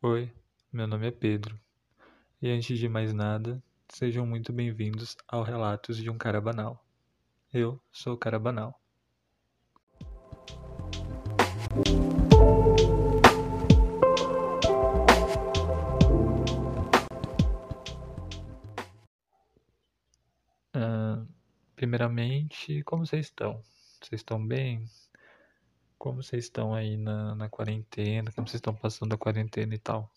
Oi, meu nome é Pedro. E antes de mais nada, sejam muito bem-vindos ao Relatos de um Cara Banal. Eu sou o Cara Banal. Ah, primeiramente, como vocês estão? Vocês estão bem? Como vocês estão aí na, na quarentena? Como vocês estão passando a quarentena e tal?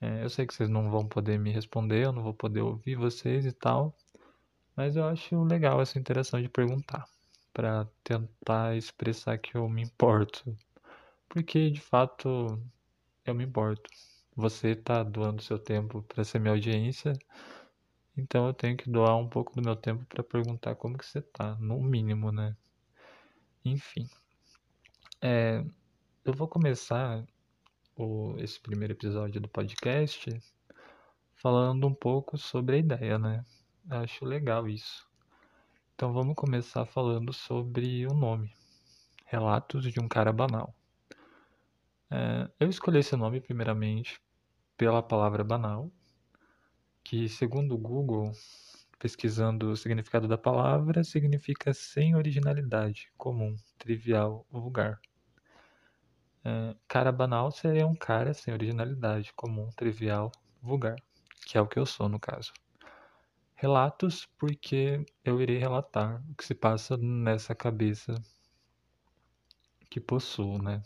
É, eu sei que vocês não vão poder me responder, eu não vou poder ouvir vocês e tal, mas eu acho legal essa interação de perguntar, para tentar expressar que eu me importo, porque de fato eu me importo. Você tá doando seu tempo para ser minha audiência, então eu tenho que doar um pouco do meu tempo para perguntar como que você tá, no mínimo, né? Enfim. É, eu vou começar o, esse primeiro episódio do podcast falando um pouco sobre a ideia, né? Acho legal isso. Então vamos começar falando sobre o nome. Relatos de um cara banal. É, eu escolhi esse nome primeiramente pela palavra banal, que segundo o Google, pesquisando o significado da palavra, significa sem originalidade, comum, trivial, vulgar. Cara banal seria um cara sem originalidade, comum, trivial, vulgar, que é o que eu sou no caso. Relatos, porque eu irei relatar o que se passa nessa cabeça que possuo, né?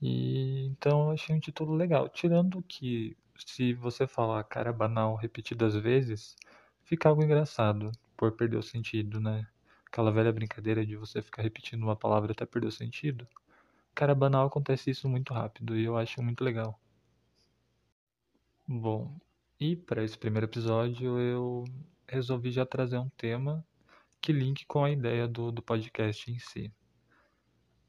E então eu achei um título legal. Tirando que se você falar cara banal repetidas vezes, fica algo engraçado por perder o sentido, né? Aquela velha brincadeira de você ficar repetindo uma palavra até perder o sentido. Cara banal acontece isso muito rápido e eu acho muito legal. Bom, e para esse primeiro episódio eu resolvi já trazer um tema que link com a ideia do, do podcast em si.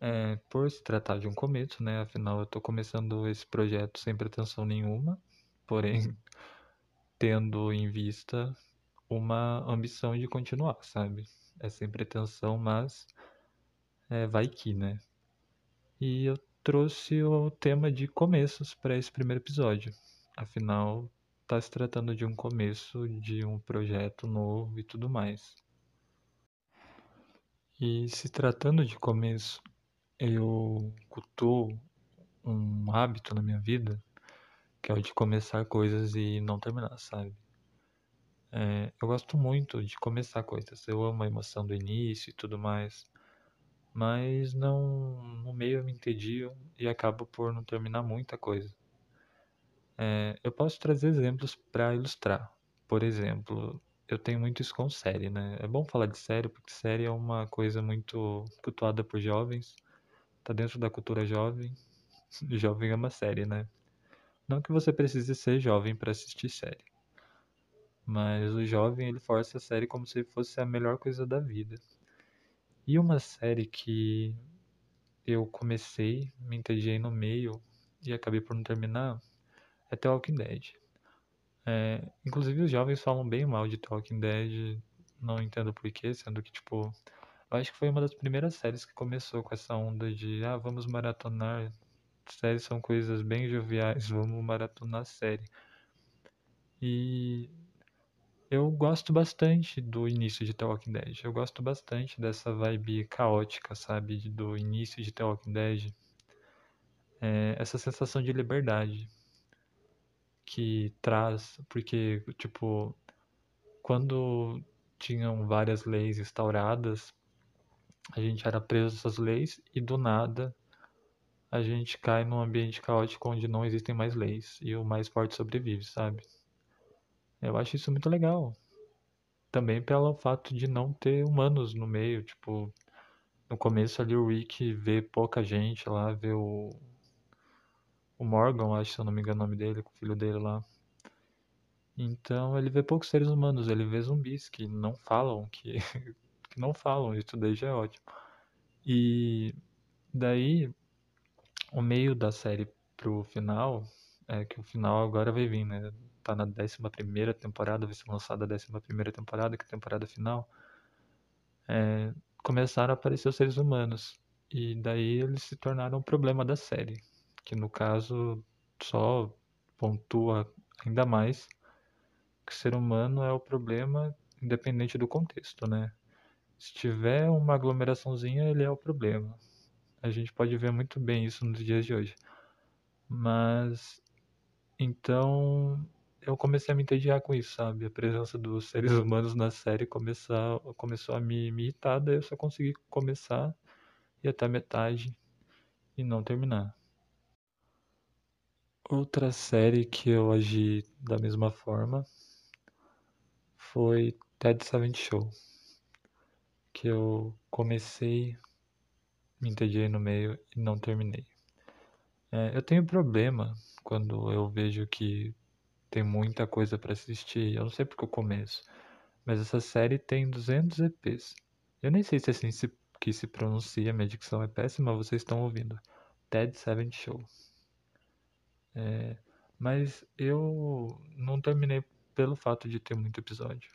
É, por se tratar de um começo, né? Afinal, eu estou começando esse projeto sem pretensão nenhuma, porém tendo em vista uma ambição de continuar, sabe? É sem pretensão, mas é, vai que, né? E eu trouxe o tema de começos para esse primeiro episódio. Afinal, está se tratando de um começo de um projeto novo e tudo mais. E se tratando de começo, eu cultuo um hábito na minha vida que é o de começar coisas e não terminar, sabe? É, eu gosto muito de começar coisas. Eu amo a emoção do início e tudo mais mas não no meio eu me entedio e acabo por não terminar muita coisa. É, eu posso trazer exemplos para ilustrar. Por exemplo, eu tenho muito isso com série, né? É bom falar de série porque série é uma coisa muito cultuada por jovens, tá dentro da cultura jovem. Jovem ama série, né? Não que você precise ser jovem para assistir série. Mas o jovem ele força a série como se fosse a melhor coisa da vida. E uma série que eu comecei, me entediei no meio e acabei por não terminar é The Walking Dead. É, inclusive os jovens falam bem mal de The Walking Dead, não entendo porquê, sendo que, tipo, eu acho que foi uma das primeiras séries que começou com essa onda de, ah, vamos maratonar, séries são coisas bem joviais, vamos maratonar série. E eu gosto bastante do início de The Walking Dead. Eu gosto bastante dessa vibe caótica, sabe? Do início de The Walking Dead. É, essa sensação de liberdade que traz, porque, tipo, quando tinham várias leis instauradas, a gente era preso a essas leis e do nada a gente cai num ambiente caótico onde não existem mais leis e o mais forte sobrevive, sabe? Eu acho isso muito legal. Também pelo fato de não ter humanos no meio, tipo, no começo ali o Rick vê pouca gente lá, vê o o Morgan, acho se eu não me engano o nome dele, o filho dele lá. Então ele vê poucos seres humanos, ele vê zumbis que não falam, que, que não falam, isso daí já é ótimo. E daí o meio da série pro final, é que o final agora vai vir, né? Tá na 11 temporada, vai ser lançada a 11 temporada, que é a temporada final, é, começaram a aparecer os seres humanos. E daí eles se tornaram um problema da série. que no caso só pontua ainda mais que o ser humano é o problema independente do contexto, né? Se tiver uma aglomeraçãozinha, ele é o problema. A gente pode ver muito bem isso nos dias de hoje. Mas então eu comecei a me entediar com isso, sabe? A presença dos seres humanos na série começar, começou a me, me irritar, daí eu só consegui começar e até metade e não terminar. Outra série que eu agi da mesma forma foi Ted Seven Show, que eu comecei, me entediei no meio e não terminei. É, eu tenho problema quando eu vejo que tem muita coisa para assistir. Eu não sei porque eu começo, mas essa série tem 200 EPs. Eu nem sei se é assim se, que se pronuncia, minha dicção é péssima, vocês estão ouvindo. Ted Seven Show. É, mas eu não terminei pelo fato de ter muito episódio.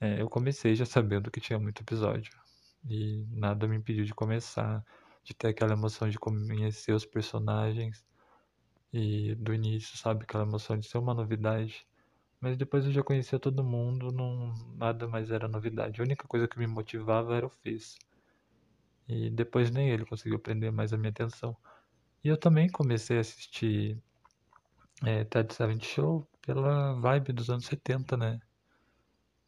É, eu comecei já sabendo que tinha muito episódio. E nada me impediu de começar, de ter aquela emoção de conhecer os personagens. E do início, sabe, aquela emoção de ser uma novidade. Mas depois eu já conhecia todo mundo, não, nada mais era novidade. A única coisa que me motivava era o Fizz. E depois nem ele conseguiu prender mais a minha atenção. E eu também comecei a assistir é, Ted Seven Show pela vibe dos anos 70, né?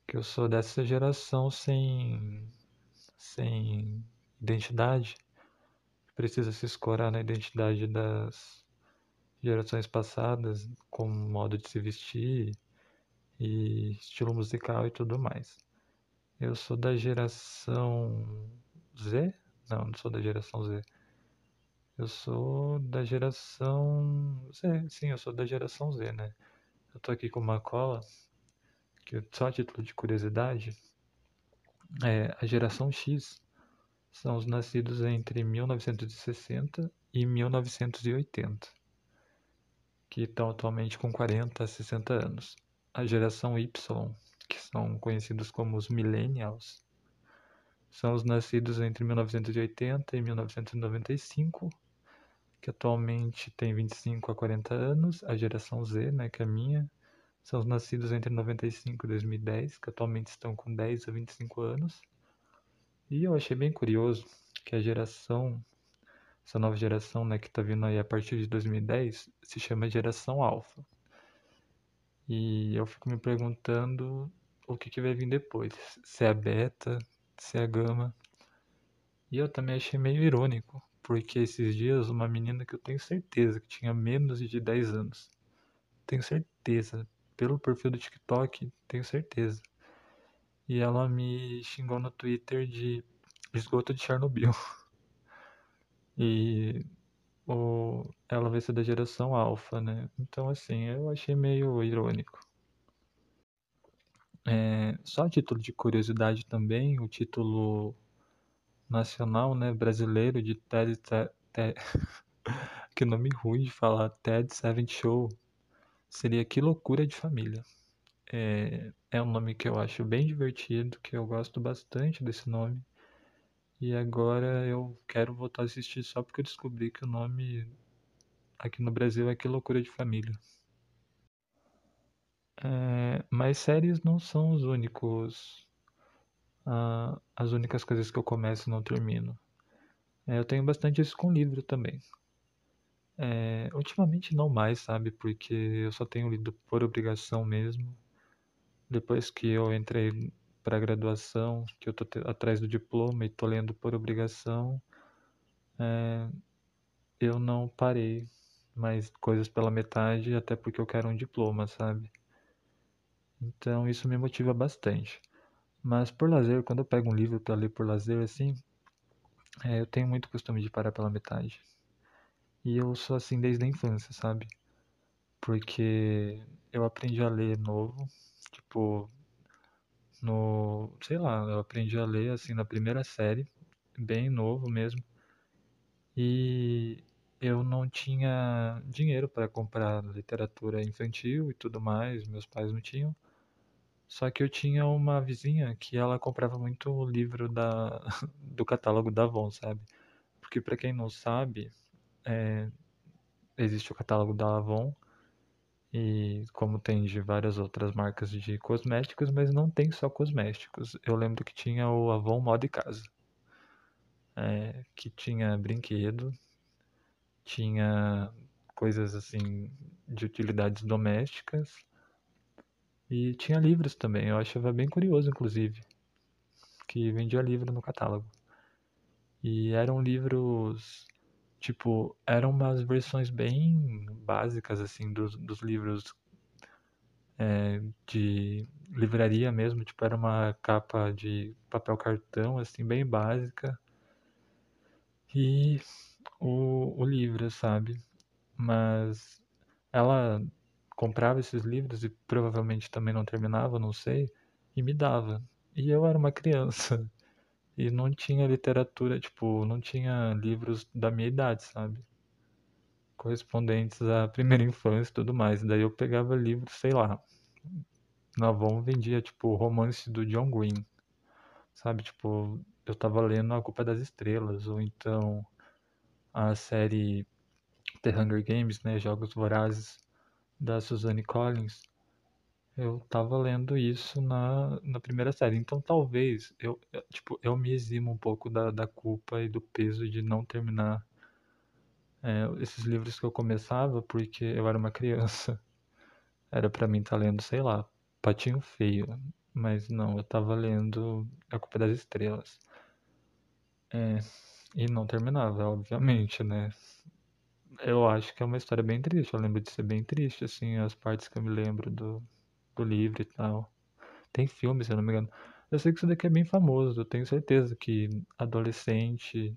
Que eu sou dessa geração sem, sem identidade. Precisa se escorar na identidade das gerações passadas, com modo de se vestir e estilo musical e tudo mais. Eu sou da geração Z? Não, não sou da geração Z. Eu sou da geração Z, sim, eu sou da geração Z, né? Eu tô aqui com uma cola, que só a título de curiosidade, é a geração X são os nascidos entre 1960 e 1980, que estão atualmente com 40 a 60 anos. A geração Y, que são conhecidos como os Millennials, são os nascidos entre 1980 e 1995 que atualmente tem 25 a 40 anos, a geração Z, né, que é a minha, são os nascidos entre 95 e 2010, que atualmente estão com 10 a 25 anos. E eu achei bem curioso que a geração, essa nova geração, né, que está vindo aí a partir de 2010, se chama geração alfa. E eu fico me perguntando o que, que vai vir depois, se é a beta, se é a gama. E eu também achei meio irônico, porque esses dias uma menina que eu tenho certeza que tinha menos de 10 anos, tenho certeza, pelo perfil do TikTok, tenho certeza. E ela me xingou no Twitter de esgoto de Chernobyl. E o, ela vai ser da geração alfa, né? Então, assim, eu achei meio irônico. É, só a título de curiosidade também, o título nacional, né, brasileiro de TED, TED, que nome ruim de falar, TED Seven Show, seria Que Loucura de Família. É, é um nome que eu acho bem divertido, que eu gosto bastante desse nome. E agora eu quero voltar a assistir só porque eu descobri que o nome aqui no Brasil é Que Loucura de Família. É, mas séries não são os únicos uh, as únicas coisas que eu começo e não termino. É, eu tenho bastante isso com livro também. É, ultimamente não mais, sabe? Porque eu só tenho lido por obrigação mesmo. Depois que eu entrei para graduação, que eu tô atrás do diploma e tô lendo por obrigação, é, eu não parei mais coisas pela metade, até porque eu quero um diploma, sabe? Então isso me motiva bastante. Mas por lazer, quando eu pego um livro para ler por lazer, assim, é, eu tenho muito costume de parar pela metade. E eu sou assim desde a infância, sabe? Porque eu aprendi a ler novo, tipo, no, sei lá, eu aprendi a ler assim na primeira série, bem novo mesmo. E eu não tinha dinheiro para comprar literatura infantil e tudo mais, meus pais não tinham. Só que eu tinha uma vizinha que ela comprava muito livro da, do catálogo da Avon, sabe? Porque para quem não sabe, é, existe o catálogo da Avon e como tem de várias outras marcas de cosméticos, mas não tem só cosméticos. Eu lembro que tinha o Avon Moda e Casa, é, que tinha brinquedo, tinha coisas assim de utilidades domésticas e tinha livros também. Eu achava bem curioso, inclusive, que vendia livro no catálogo. E eram livros tipo, eram umas versões bem básicas, assim, dos, dos livros é, de livraria mesmo, tipo, era uma capa de papel cartão, assim, bem básica. E o, o livro, sabe? Mas ela comprava esses livros e provavelmente também não terminava, não sei, e me dava. E eu era uma criança. E não tinha literatura, tipo, não tinha livros da minha idade, sabe? Correspondentes à primeira infância e tudo mais. Daí eu pegava livros, sei lá. Na Avon vendia, tipo, romance do John Green. Sabe? Tipo, eu tava lendo A Culpa das Estrelas, ou então a série The Hunger Games, né? Jogos Vorazes, da Suzanne Collins. Eu tava lendo isso na, na primeira série. Então talvez eu, tipo, eu me eximo um pouco da, da culpa e do peso de não terminar é, esses livros que eu começava porque eu era uma criança. Era para mim estar tá lendo, sei lá, Patinho Feio. Mas não, eu tava lendo A Culpa das Estrelas. É, e não terminava, obviamente, né? Eu acho que é uma história bem triste. Eu lembro de ser bem triste, assim, as partes que eu me lembro do, do livro e tal. Tem filme, se eu não me engano. Eu sei que isso daqui é bem famoso, eu tenho certeza que adolescente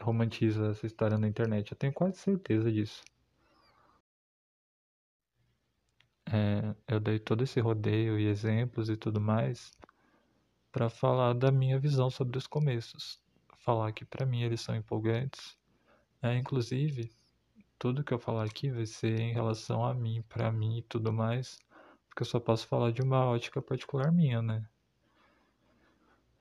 romantiza essa história na internet. Eu tenho quase certeza disso. É, eu dei todo esse rodeio e exemplos e tudo mais para falar da minha visão sobre os começos. Falar que para mim eles são empolgantes. É, inclusive, tudo que eu falar aqui vai ser em relação a mim, para mim e tudo mais porque eu só posso falar de uma ótica particular minha, né?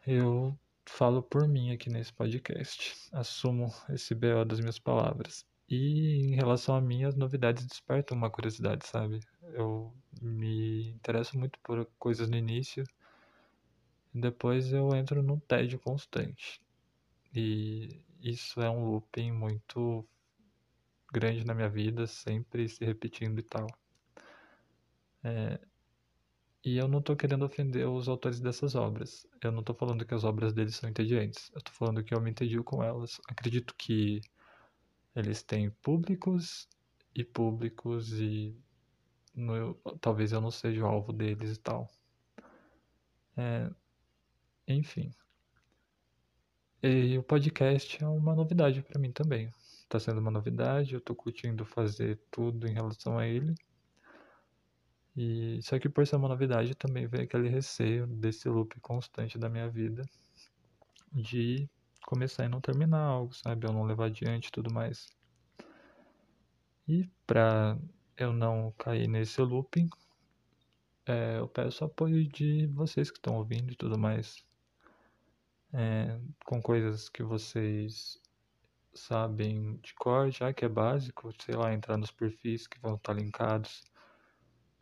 Eu falo por mim aqui nesse podcast, assumo esse BO das minhas palavras. E em relação a mim, as novidades despertam uma curiosidade, sabe? Eu me interesso muito por coisas no início, e depois eu entro num tédio constante. E isso é um looping muito grande na minha vida, sempre se repetindo e tal. É, e eu não estou querendo ofender os autores dessas obras. Eu não estou falando que as obras deles são entediantes. Eu estou falando que eu me entedio com elas. Acredito que eles têm públicos e públicos e no, talvez eu não seja o alvo deles e tal. É, enfim. E o podcast é uma novidade para mim também. Está sendo uma novidade, eu estou curtindo fazer tudo em relação a ele. E só que por ser uma novidade também vem aquele receio desse loop constante da minha vida de começar e não terminar algo, sabe? Eu não levar adiante e tudo mais. E pra eu não cair nesse looping, é, eu peço apoio de vocês que estão ouvindo e tudo mais. É, com coisas que vocês sabem de cor, já que é básico, sei lá, entrar nos perfis que vão estar linkados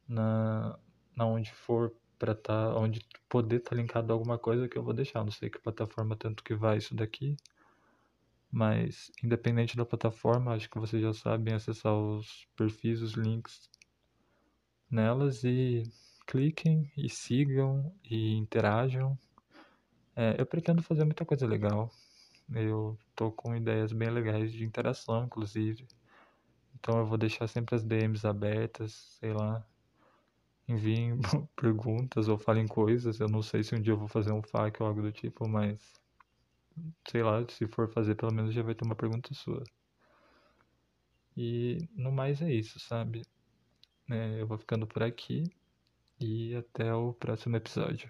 na, na onde for para tá, onde poder estar tá linkado a alguma coisa que eu vou deixar. Não sei que plataforma tanto que vai isso daqui. Mas independente da plataforma, acho que vocês já sabem acessar os perfis, os links nelas e cliquem e sigam e interajam. É, eu pretendo fazer muita coisa legal. Eu tô com ideias bem legais de interação, inclusive. Então eu vou deixar sempre as DMs abertas, sei lá enviem perguntas ou falem coisas. Eu não sei se um dia eu vou fazer um FAQ ou algo do tipo, mas sei lá, se for fazer, pelo menos já vai ter uma pergunta sua. E no mais é isso, sabe? É, eu vou ficando por aqui e até o próximo episódio.